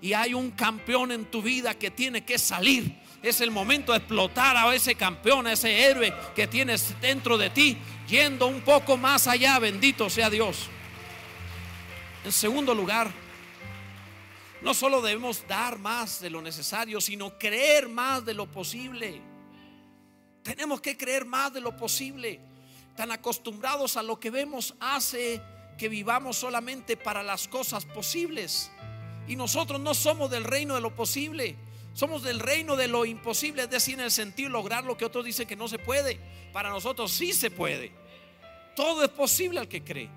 y hay un campeón en tu vida que tiene que salir. Es el momento de explotar a ese campeón, a ese héroe que tienes dentro de ti, yendo un poco más allá, bendito sea Dios. En segundo lugar, no solo debemos dar más de lo necesario, sino creer más de lo posible. Tenemos que creer más de lo posible. Tan acostumbrados a lo que vemos hace que vivamos solamente para las cosas posibles. Y nosotros no somos del reino de lo posible. Somos del reino de lo imposible, es decir, en el sentido lograr lo que otros dicen que no se puede. Para nosotros sí se puede. Todo es posible al que cree.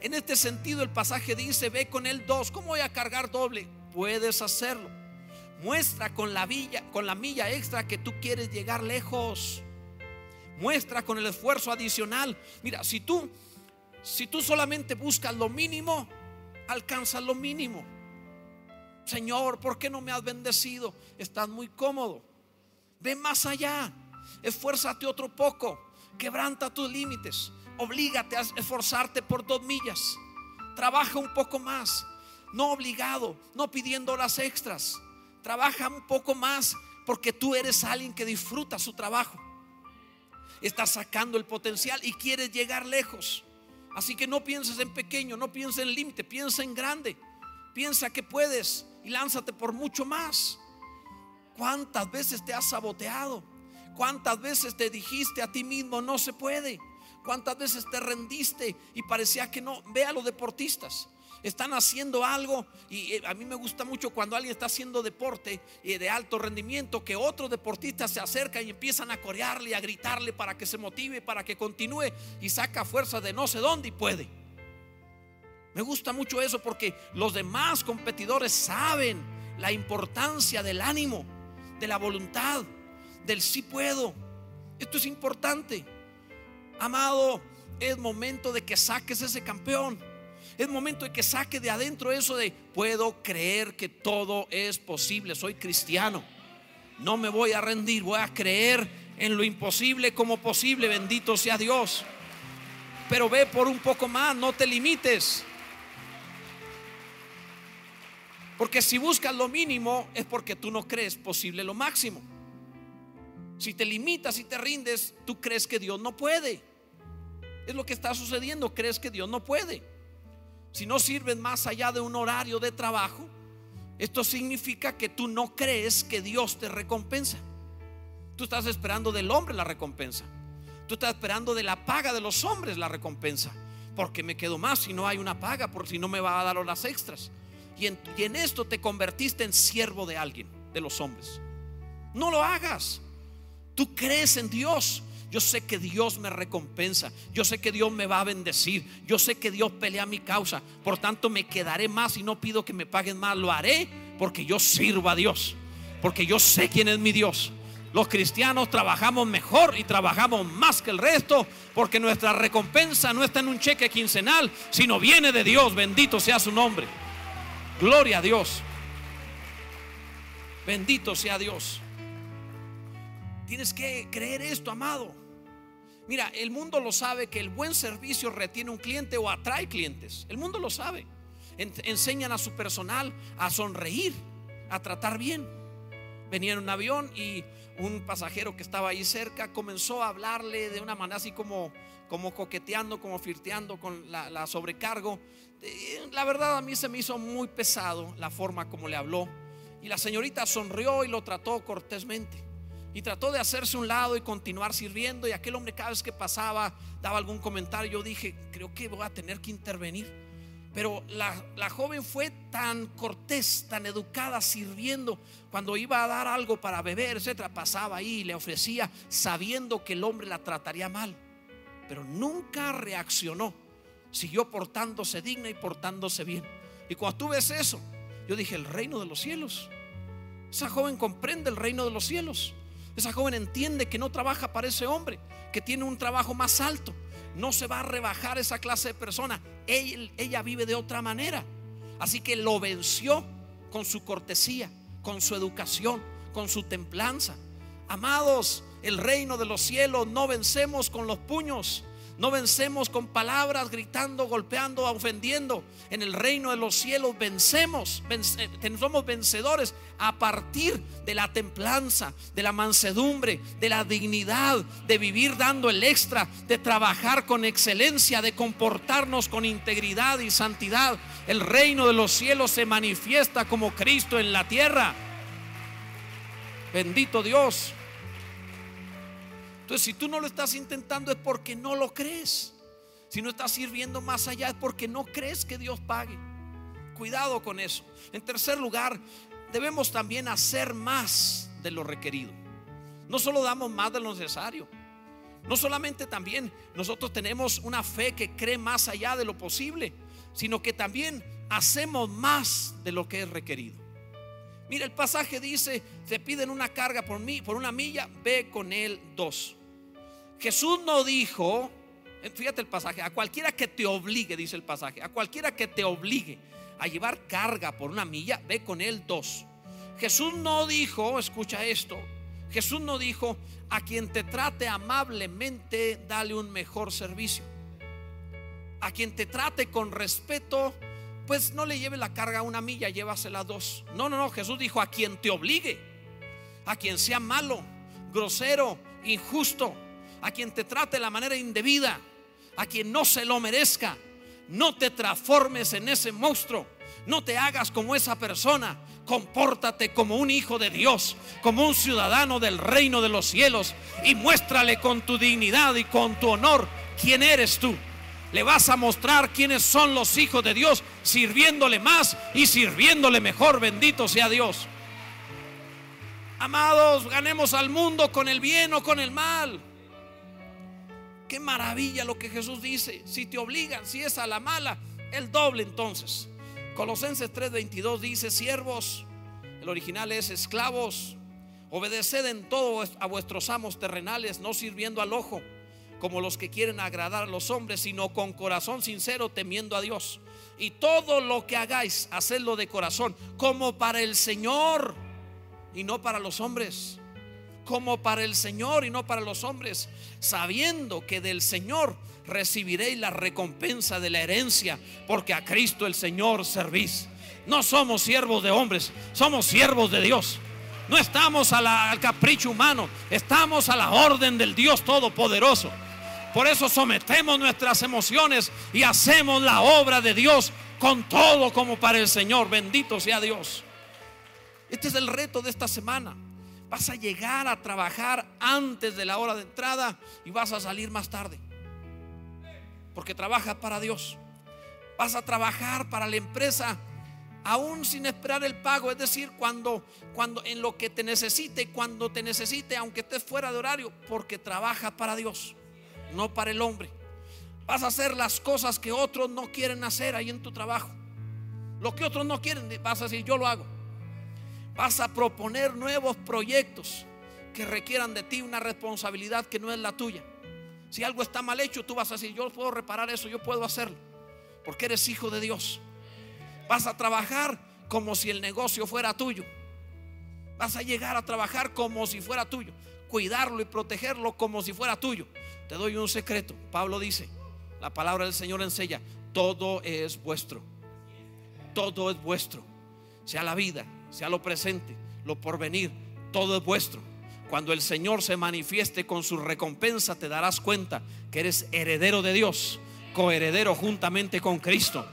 En este sentido el pasaje dice, ve con él dos. ¿Cómo voy a cargar doble? Puedes hacerlo. Muestra con la, villa, con la milla extra que tú quieres llegar lejos. Muestra con el esfuerzo adicional. Mira, si tú si tú solamente buscas lo mínimo, alcanzas lo mínimo. Señor, ¿por qué no me has bendecido? Estás muy cómodo. Ve más allá. Esfuérzate otro poco. Quebranta tus límites. Oblígate a esforzarte por dos millas. Trabaja un poco más. No obligado, no pidiendo horas extras. Trabaja un poco más porque tú eres alguien que disfruta su trabajo. Estás sacando el potencial y quieres llegar lejos. Así que no pienses en pequeño, no pienses en límite, piensa en grande. Piensa que puedes y lánzate por mucho más. ¿Cuántas veces te has saboteado? ¿Cuántas veces te dijiste a ti mismo no se puede? ¿Cuántas veces te rendiste y parecía que no? Ve a los deportistas están haciendo algo y eh, a mí me gusta mucho cuando alguien está haciendo deporte eh, de alto rendimiento que otros deportistas se acercan y empiezan a corearle, a gritarle para que se motive, para que continúe y saca fuerza de no sé dónde y puede. Me gusta mucho eso porque los demás competidores saben la importancia del ánimo, de la voluntad, del sí puedo. Esto es importante. Amado, es momento de que saques ese campeón. Es momento de que saque de adentro eso de puedo creer que todo es posible. Soy cristiano. No me voy a rendir. Voy a creer en lo imposible como posible. Bendito sea Dios. Pero ve por un poco más. No te limites. Porque si buscas lo mínimo es porque tú no crees posible lo máximo. Si te limitas y te rindes, tú crees que Dios no puede. Es lo que está sucediendo. Crees que Dios no puede si no sirves más allá de un horario de trabajo, esto significa que tú no crees que Dios te recompensa. Tú estás esperando del hombre la recompensa. Tú estás esperando de la paga de los hombres la recompensa. Porque me quedo más si no hay una paga, por si no me va a dar horas extras. Y en, esto te convertiste en siervo de alguien, de los hombres. No lo hagas. Tú crees en Dios. Yo sé que Dios me recompensa. Yo sé que Dios me va a bendecir. Yo sé que Dios pelea mi causa. Por tanto, me quedaré más y no pido que me paguen más. Lo haré porque yo sirvo a Dios. Porque yo sé quién es mi Dios. Los cristianos trabajamos mejor y trabajamos más que el resto porque nuestra recompensa no está en un cheque quincenal, sino viene de Dios. Bendito sea su nombre. Gloria a Dios. Bendito sea Dios. Tienes que creer esto, amado. Mira, el mundo lo sabe que el buen servicio retiene un cliente o atrae clientes. El mundo lo sabe. enseñan a su personal a sonreír, a tratar bien. Venía en un avión y un pasajero que estaba ahí cerca comenzó a hablarle de una manera así como, como coqueteando, como flirteando con la, la sobrecargo. Eh, la verdad a mí se me hizo muy pesado la forma como le habló. Y la señorita sonrió y lo trató cortésmente y trató de hacerse un lado y continuar sirviendo. Y aquel hombre cada vez que pasaba daba algún comentario. Yo dije, creo que voy a tener que intervenir. Pero la, joven fue tan cortés, tan educada sirviendo. Cuando iba a dar algo para beber, etcétera, pasaba ahí y le ofrecía, sabiendo que el hombre la trataría mal. Pero nunca reaccionó. Siguió portándose digna y portándose bien. Y cuando tú ves eso, yo dije, el reino de los cielos. Esa joven comprende el reino de los cielos. Esa joven entiende que no trabaja para ese hombre, que tiene un trabajo más alto. No se va a rebajar esa clase de persona. Ella, vive de otra manera. Así que lo venció con su cortesía, con su educación, con su templanza. Amados, el reino de los cielos no vencemos con los puños. No vencemos con palabras, gritando, golpeando, ofendiendo. En el reino de los cielos vencemos, somos vencedores a partir de la templanza, de la mansedumbre, de la dignidad, de vivir dando el extra, de trabajar con excelencia, de comportarnos con integridad y santidad. El reino de los cielos se manifiesta como Cristo en la tierra. Bendito Dios. Entonces, si tú no lo estás intentando es porque no lo crees. Si no estás sirviendo más allá es porque no crees que Dios pague. Cuidado con eso. En tercer lugar, debemos también hacer más de lo requerido. No solo damos más de lo necesario. No solamente también nosotros tenemos una fe que cree más allá de lo posible, sino que también hacemos más de lo que es requerido. Mira, el pasaje dice, te piden una carga por mí, por una milla, ve con él dos. Jesús no dijo, eh, fíjate el pasaje, a cualquiera que te obligue, dice el pasaje, a cualquiera que te obligue a llevar carga por una milla, ve con él dos. Jesús no dijo, escucha esto, Jesús no dijo, a quien te trate amablemente, dale un mejor servicio. A quien te trate con respeto, pues no le lleve la carga a una milla, llévasela dos. No, no, no, Jesús dijo, a quien te obligue, a quien sea malo, grosero, injusto, a quien te trate de la manera indebida, a quien no se lo merezca. No te transformes en ese monstruo. No te hagas como esa persona. Compórtate como un hijo de Dios, como un ciudadano del reino de los cielos y muéstrale con tu dignidad y con tu honor quién eres tú. Le vas a mostrar quiénes son los hijos de Dios, sirviéndole más y sirviéndole mejor. Bendito sea Dios. Amados, ganemos al mundo con el bien o con el mal. Qué maravilla lo que Jesús dice. Si te obligan, si es a la mala, el doble entonces. Colosenses 3:22 dice, siervos, el original es esclavos, obedeced en todo a vuestros amos terrenales, no sirviendo al ojo, como los que quieren agradar a los hombres, sino con corazón sincero, temiendo a Dios. Y todo lo que hagáis, hacedlo de corazón, como para el Señor y no para los hombres como para el Señor y no para los hombres, sabiendo que del Señor recibiréis la recompensa de la herencia, porque a Cristo el Señor servís. No somos siervos de hombres, somos siervos de Dios. No estamos al capricho humano, estamos a la orden del Dios Todopoderoso. Por eso sometemos nuestras emociones y hacemos la obra de Dios con todo como para el Señor. Bendito sea Dios. Este es el reto de esta semana. Vas a llegar a trabajar antes de la hora de entrada y vas a salir más tarde. Porque trabajas para Dios. Vas a trabajar para la empresa aún sin esperar el pago, es decir, cuando cuando en lo que te necesite, cuando te necesite, aunque estés fuera de horario, porque trabajas para Dios, no para el hombre. Vas a hacer las cosas que otros no quieren hacer ahí en tu trabajo. Lo que otros no quieren, vas a decir, yo lo hago. Vas a proponer nuevos proyectos que requieran de ti una responsabilidad que no es la tuya. Si algo está mal hecho, tú vas a decir, yo puedo reparar eso, yo puedo hacerlo, porque eres hijo de Dios. Vas a trabajar como si el negocio fuera tuyo. Vas a llegar a trabajar como si fuera tuyo, cuidarlo y protegerlo como si fuera tuyo. Te doy un secreto. Pablo dice, la palabra del Señor enseña, todo es vuestro. Todo es vuestro. Sea la vida, sea lo presente, lo porvenir, todo es vuestro. Cuando el Señor se manifieste con su recompensa, te darás cuenta que eres heredero de Dios, coheredero juntamente con Cristo.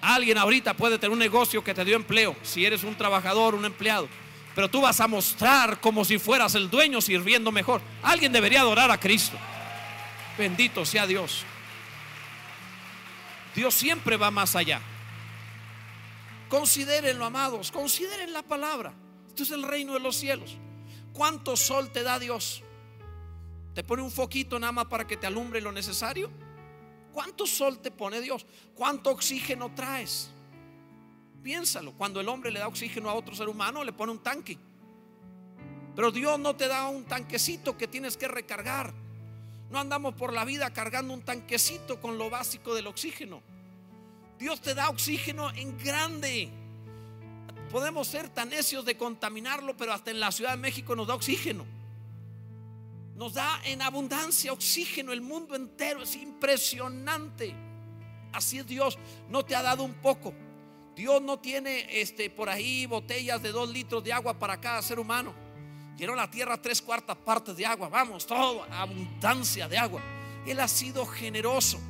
Alguien ahorita puede tener un negocio que te dio empleo, si eres un trabajador, un empleado, pero tú vas a mostrar como si fueras el dueño sirviendo mejor. Alguien debería adorar a Cristo. Bendito sea Dios. Dios siempre va más allá. Considérenlo, amados, consideren la palabra. Esto es el reino de los cielos. ¿Cuánto sol te da Dios? ¿Te pone un foquito nada más para que te alumbre lo necesario? ¿Cuánto sol te pone Dios? ¿Cuánto oxígeno traes? Piénsalo, cuando el hombre le da oxígeno a otro ser humano, le pone un tanque. Pero Dios no te da un tanquecito que tienes que recargar. No andamos por la vida cargando un tanquecito con lo básico del oxígeno. Dios te da oxígeno en grande. Podemos ser tan necios de contaminarlo, pero hasta en la Ciudad de México nos da oxígeno. Nos da en abundancia oxígeno el mundo entero. Es impresionante. Así es Dios. No te ha dado un poco. Dios no tiene este, por ahí botellas de dos litros de agua para cada ser humano. Llenó la tierra tres cuartas partes de agua. Vamos, todo, abundancia de agua. Él ha sido generoso.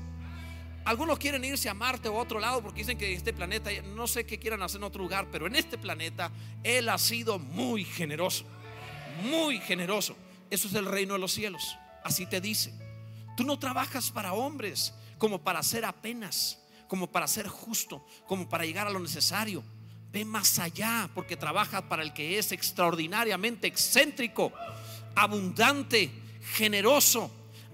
Algunos quieren irse a Marte o a otro lado porque dicen que este planeta, no sé qué quieran hacer en otro lugar, pero en este planeta Él ha sido muy generoso. Muy generoso. Eso es el reino de los cielos. Así te dice. Tú no trabajas para hombres como para ser apenas, como para ser justo, como para llegar a lo necesario. Ve más allá porque trabajas para el que es extraordinariamente excéntrico, abundante, generoso,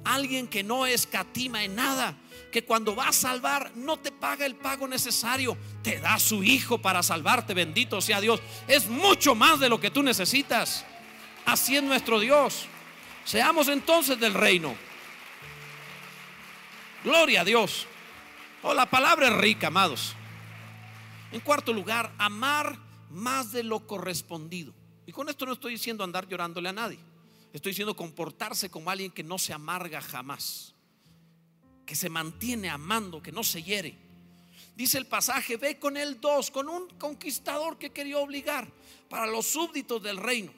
alguien que no escatima en nada, que cuando va a salvar no te paga el pago necesario, te da su hijo para salvarte, bendito sea Dios. Es mucho más de lo que tú necesitas. Así es nuestro Dios. Seamos entonces del reino. Gloria a Dios. Oh, la palabra es rica, amados. En cuarto lugar, amar más de lo correspondido. Y con esto no estoy diciendo andar llorándole a nadie. Estoy diciendo comportarse como alguien que no se amarga jamás. Que se mantiene amando, que no se hiere. Dice el pasaje, ve con él dos, con un conquistador que quería obligar para los súbditos del reino.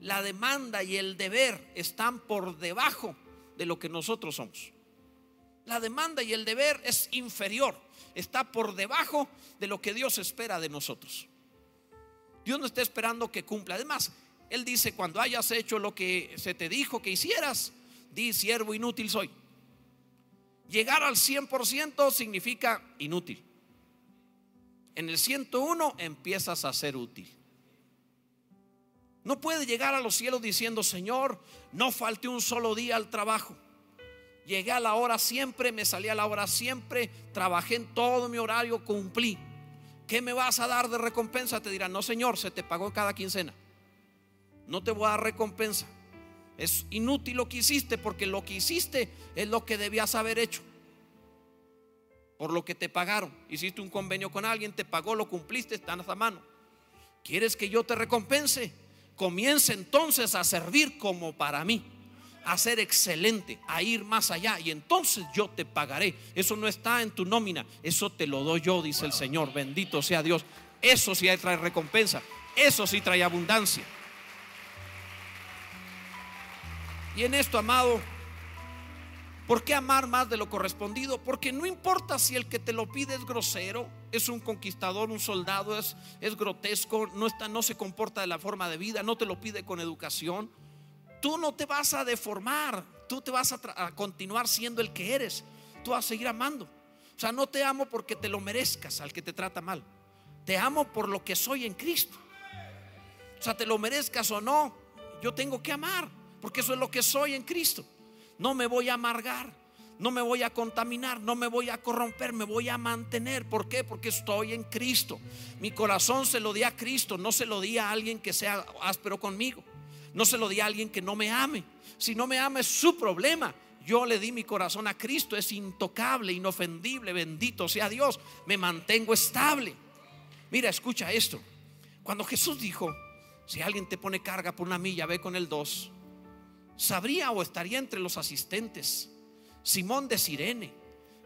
La demanda y el deber están por debajo de lo que nosotros somos. La demanda y el deber es inferior, está por debajo de lo que Dios espera de nosotros. Dios no está esperando que cumpla. Además, Él dice, cuando hayas hecho lo que se te dijo que hicieras, di siervo inútil soy. Llegar al 100% significa inútil. En el 101 empiezas a ser útil. No puede llegar a los cielos diciendo, Señor, no falte un solo día al trabajo. Llegué a la hora siempre, me salí a la hora siempre, trabajé en todo mi horario, cumplí. ¿Qué me vas a dar de recompensa? Te dirán, no señor, se te pagó cada quincena. No te voy a dar recompensa. Es inútil lo que hiciste porque lo que hiciste es lo que debías haber hecho. Por lo que te pagaron. Hiciste un convenio con alguien, te pagó, lo cumpliste, están a mano. ¿Quieres que yo te recompense? Comienza entonces a servir como para mí a ser excelente, a ir más allá y entonces yo te pagaré. Eso no está en tu nómina, eso te lo doy yo, dice el Señor. Bendito sea Dios. Eso sí trae recompensa, eso sí trae abundancia. Y en esto, amado, ¿por qué amar más de lo correspondido? Porque no importa si el que te lo pide es grosero, es un conquistador, un soldado, es, es grotesco, no, está, no se comporta de la forma de vida, no te lo pide con educación tú no te vas a deformar, tú te vas a, continuar siendo el que eres, tú vas a seguir amando. O sea, no te amo porque te lo merezcas al que te trata mal, te amo por lo que soy en Cristo. O sea, te lo merezcas o no, yo tengo que amar, porque eso es lo que soy en Cristo. No me voy a amargar, no me voy a contaminar, no me voy a corromper, me voy a mantener. ¿Por qué? Porque estoy en Cristo. Mi corazón se lo di a Cristo, no se lo di a alguien que sea áspero conmigo. No se lo di a alguien que no me ame. Si no me ama es su problema. Yo le di mi corazón a Cristo, es intocable, inofendible, bendito sea Dios. Me mantengo estable. Mira, escucha esto. Cuando Jesús dijo, si alguien te pone carga por una milla, ve con el dos. Sabría o estaría entre los asistentes. Simón de Sirene,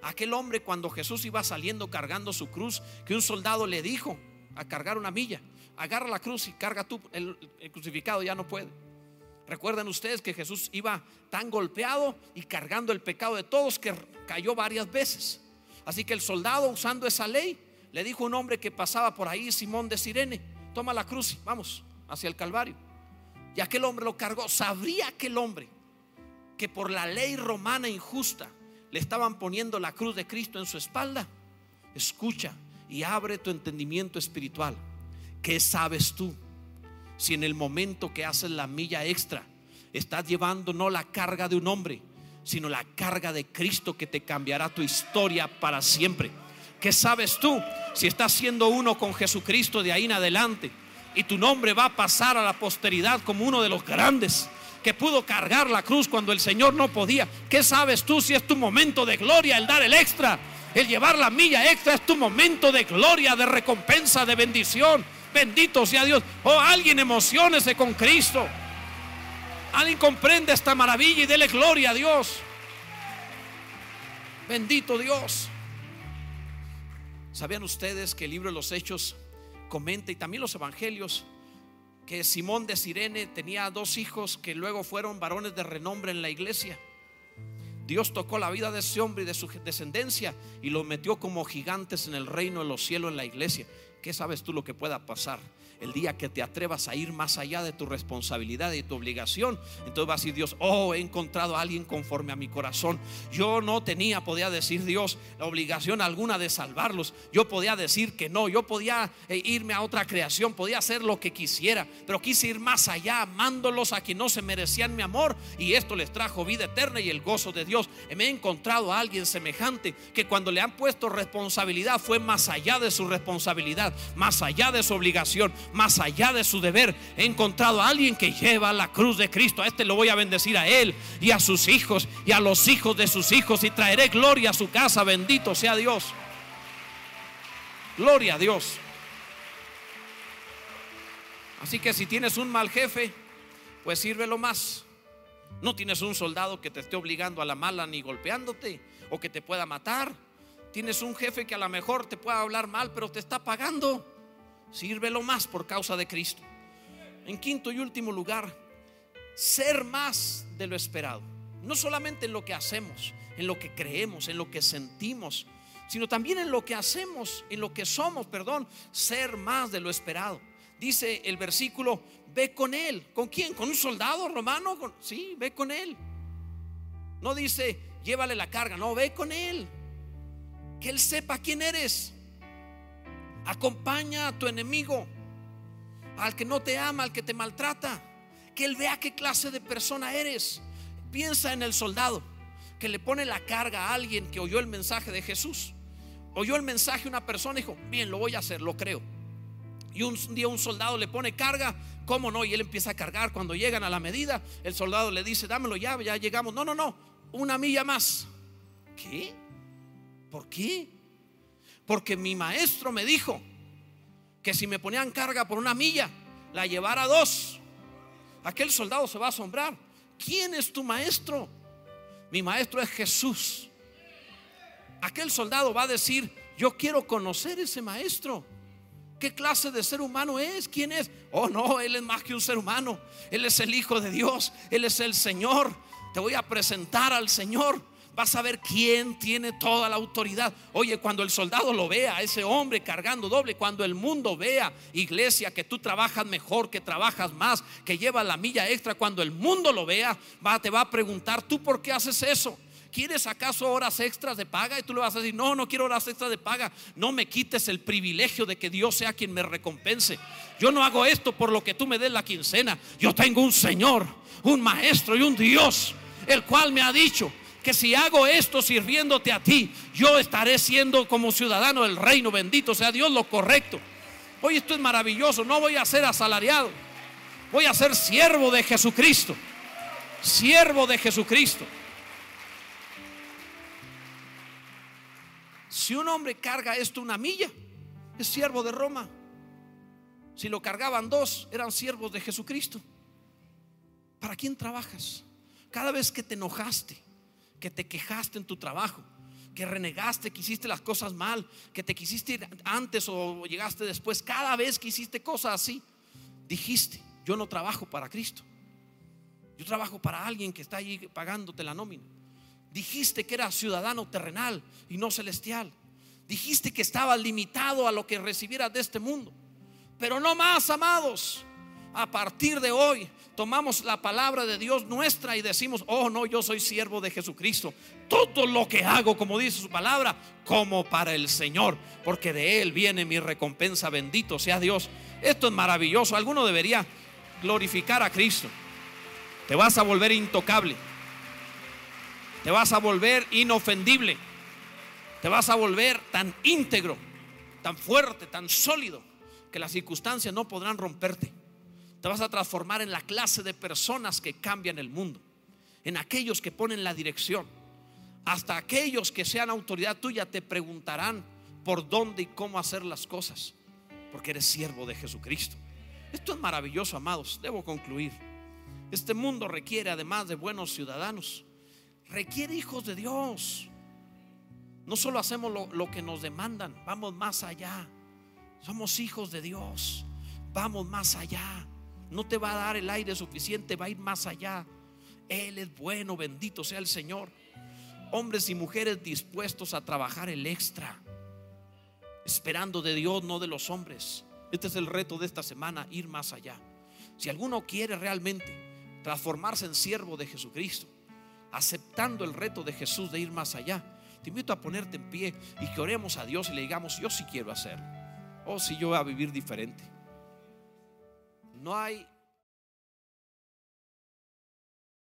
aquel hombre cuando Jesús iba saliendo cargando su cruz, que un soldado le dijo a cargar una milla agarra la cruz y carga tú, el, crucificado ya no puede. Recuerden ustedes que Jesús iba tan golpeado y cargando el pecado de todos que cayó varias veces. Así que el soldado, usando esa ley, le dijo a un hombre que pasaba por ahí, Simón de Sirene, toma la cruz, vamos hacia el Calvario. Y aquel hombre lo cargó. ¿Sabría aquel hombre que por la ley romana injusta le estaban poniendo la cruz de Cristo en su espalda? Escucha y abre tu entendimiento espiritual. ¿Qué sabes tú? Si en el momento que haces la milla extra, estás llevando no la carga de un hombre, sino la carga de Cristo que te cambiará tu historia para siempre. ¿Qué sabes tú? Si estás siendo uno con Jesucristo de ahí en adelante y tu nombre va a pasar a la posteridad como uno de los grandes que pudo cargar la cruz cuando el Señor no podía. ¿Qué sabes tú si es tu momento de gloria el dar el extra? El llevar la milla extra es tu momento de gloria, de recompensa, de bendición. Bendito sea Dios. Oh, alguien emocionese con Cristo. Alguien comprende esta maravilla y dele gloria a Dios. Bendito Dios. ¿Sabían ustedes que el libro de los Hechos comenta y también los evangelios que Simón de Sirene tenía dos hijos que luego fueron varones de renombre en la iglesia? Dios tocó la vida de ese hombre y de su descendencia y los metió como gigantes en el reino de los cielos en la iglesia. ¿Qué sabes tú lo que pueda pasar? El día que te atrevas a ir más allá de tu responsabilidad y tu obligación, entonces va a decir Dios, oh, he encontrado a alguien conforme a mi corazón. Yo no tenía, podía decir Dios, la obligación alguna de salvarlos. Yo podía decir que no, yo podía eh, irme a otra creación, podía hacer lo que quisiera, pero quise ir más allá, amándolos a quien no se merecían mi amor y esto les trajo vida eterna y el gozo de Dios. Me he encontrado a alguien semejante que cuando le han puesto responsabilidad fue más allá de su responsabilidad, más allá de su obligación, más allá de su deber. He encontrado a alguien que lleva la cruz de Cristo. A este lo voy a bendecir a él y a sus hijos y a los hijos de sus hijos y traeré gloria a su casa. Bendito sea Dios. Gloria a Dios. Así que si tienes un mal jefe, pues sírvelo más. No tienes un soldado que te esté obligando a la mala ni golpeándote o que te pueda matar. Tienes un jefe que a lo mejor te pueda hablar mal, pero te está pagando. Sírvelo más por causa de Cristo. En quinto y último lugar, ser más de lo esperado. No solamente en lo que hacemos, en lo que creemos, en lo que sentimos, sino también en lo que hacemos, en lo que somos, perdón, ser más de lo esperado. Dice el versículo, ve con él. ¿Con quién? ¿Con un soldado romano? Sí, ve con él. No dice, llévale la carga, no, ve con él. Que él sepa quién eres. Acompaña a tu enemigo, al que no te ama, al que te maltrata. Que él vea qué clase de persona eres. Piensa en el soldado que le pone la carga a alguien que oyó el mensaje de Jesús. Oyó el mensaje una persona y dijo, bien, lo voy a hacer, lo creo. Y un día un soldado le pone carga, ¿cómo no? Y él empieza a cargar. Cuando llegan a la medida, el soldado le dice, dámelo ya, ya llegamos. No, no, no, una milla más. ¿Qué? ¿Por qué? Porque mi maestro me dijo que si me ponían carga por una milla, la llevara dos. Aquel soldado se va a asombrar. ¿Quién es tu maestro? Mi maestro es Jesús. Aquel soldado va a decir, yo quiero conocer ese maestro. ¿Qué clase de ser humano es? ¿Quién es? Oh, no, Él es más que un ser humano. Él es el Hijo de Dios. Él es el Señor. Te voy a presentar al Señor vas a ver quién tiene toda la autoridad. Oye, cuando el soldado lo vea, ese hombre cargando doble, cuando el mundo vea, iglesia, que tú trabajas mejor, que trabajas más, que llevas la milla extra, cuando el mundo lo vea, va, te va a preguntar, ¿tú por qué haces eso? ¿Quieres acaso horas extras de paga? Y tú le vas a decir, no, no quiero horas extras de paga. No me quites el privilegio de que Dios sea quien me recompense. Yo no hago esto por lo que tú me des la quincena. Yo tengo un Señor, un Maestro y un Dios, el cual me ha dicho, que si hago esto sirviéndote a ti, yo estaré siendo como ciudadano del reino, bendito sea Dios lo correcto. Hoy esto es maravilloso, no voy a ser asalariado, voy a ser siervo de Jesucristo, siervo de Jesucristo. Si un hombre carga esto una milla, es siervo de Roma. Si lo cargaban dos, eran siervos de Jesucristo. ¿Para quién trabajas? Cada vez que te enojaste, que te quejaste en tu trabajo, que renegaste, que hiciste las cosas mal, que te quisiste ir antes o llegaste después, cada vez que hiciste cosas así, dijiste, yo no trabajo para Cristo. Yo trabajo para alguien que está ahí pagándote la nómina. Dijiste que eras ciudadano terrenal y no celestial. Dijiste que estabas limitado a lo que recibieras de este mundo. Pero no más, amados. A partir de hoy tomamos la palabra de Dios nuestra y decimos, oh no, yo soy siervo de Jesucristo. Todo lo que hago, como dice su palabra, como para el Señor, porque de Él viene mi recompensa, bendito sea Dios. Esto es maravilloso, alguno debería glorificar a Cristo. Te vas a volver intocable, te vas a volver inofendible, te vas a volver tan íntegro, tan fuerte, tan sólido, que las circunstancias no podrán romperte. Te vas a transformar en la clase de personas que cambian el mundo, en aquellos que ponen la dirección. Hasta aquellos que sean autoridad tuya te preguntarán por dónde y cómo hacer las cosas, porque eres siervo de Jesucristo. Esto es maravilloso, amados. Debo concluir. Este mundo requiere, además de buenos ciudadanos, requiere hijos de Dios. No solo hacemos lo, lo, que nos demandan, vamos más allá. Somos hijos de Dios, vamos más allá. No te va a dar el aire suficiente, va a ir más allá. Él es bueno, bendito sea el Señor. Hombres y mujeres dispuestos a trabajar el extra, esperando de Dios, no de los hombres. Este es el reto de esta semana, ir más allá. Si alguno quiere realmente transformarse en siervo de Jesucristo, aceptando el reto de Jesús de ir más allá, te invito a ponerte en pie y que oremos a Dios y le digamos, yo sí quiero hacer. O oh, si yo voy a vivir diferente. No hay